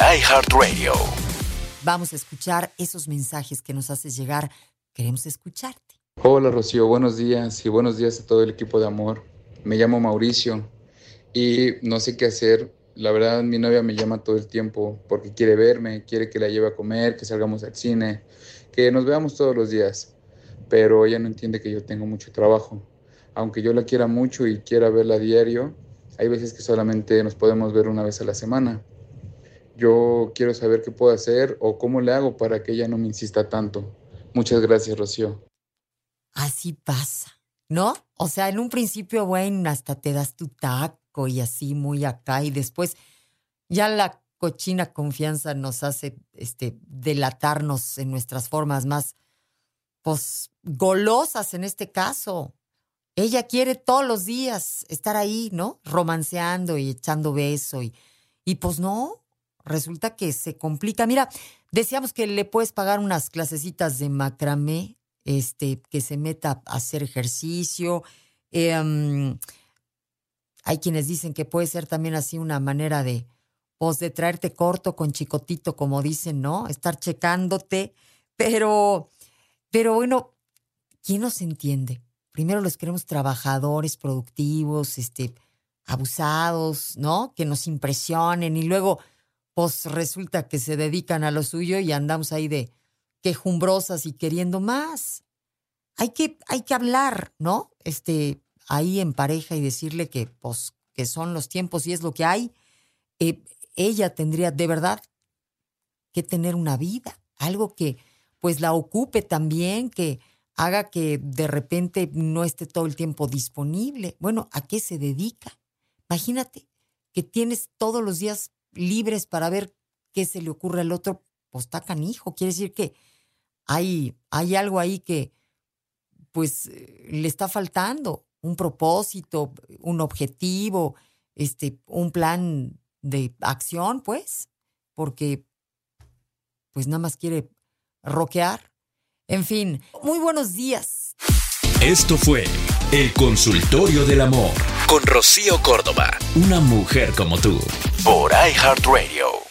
iHeartRadio. Vamos a escuchar esos mensajes que nos haces llegar. Queremos escucharte. Hola Rocío, buenos días y buenos días a todo el equipo de amor. Me llamo Mauricio y no sé qué hacer. La verdad, mi novia me llama todo el tiempo porque quiere verme, quiere que la lleve a comer, que salgamos al cine, que nos veamos todos los días. Pero ella no entiende que yo tengo mucho trabajo. Aunque yo la quiera mucho y quiera verla a diario, hay veces que solamente nos podemos ver una vez a la semana. Yo quiero saber qué puedo hacer o cómo le hago para que ella no me insista tanto. Muchas gracias, Rocío. Así pasa, ¿no? O sea, en un principio, bueno, hasta te das tu taco y así muy acá y después ya la cochina confianza nos hace este delatarnos en nuestras formas más pues golosas en este caso. Ella quiere todos los días estar ahí, ¿no? Romanceando y echando beso y y pues no, resulta que se complica. Mira, decíamos que le puedes pagar unas clasecitas de macramé, este, que se meta a hacer ejercicio. Em, hay quienes dicen que puede ser también así una manera de, pues, de traerte corto con chicotito, como dicen, ¿no? Estar checándote. Pero, pero bueno, ¿quién nos entiende? Primero los queremos trabajadores, productivos, este, abusados, ¿no? Que nos impresionen y luego pues resulta que se dedican a lo suyo y andamos ahí de quejumbrosas y queriendo más. Hay que, hay que hablar, ¿no? Este, ahí en pareja y decirle que, pues, que son los tiempos y es lo que hay. Eh, ella tendría de verdad que tener una vida, algo que pues la ocupe también, que haga que de repente no esté todo el tiempo disponible. Bueno, ¿a qué se dedica? Imagínate que tienes todos los días libres para ver qué se le ocurre al otro, pues está canijo. Quiere decir que hay, hay algo ahí que pues le está faltando, un propósito, un objetivo, este, un plan de acción, pues, porque pues nada más quiere roquear. En fin, muy buenos días. Esto fue El Consultorio del Amor con Rocío Córdoba, una mujer como tú, por iHeartRadio.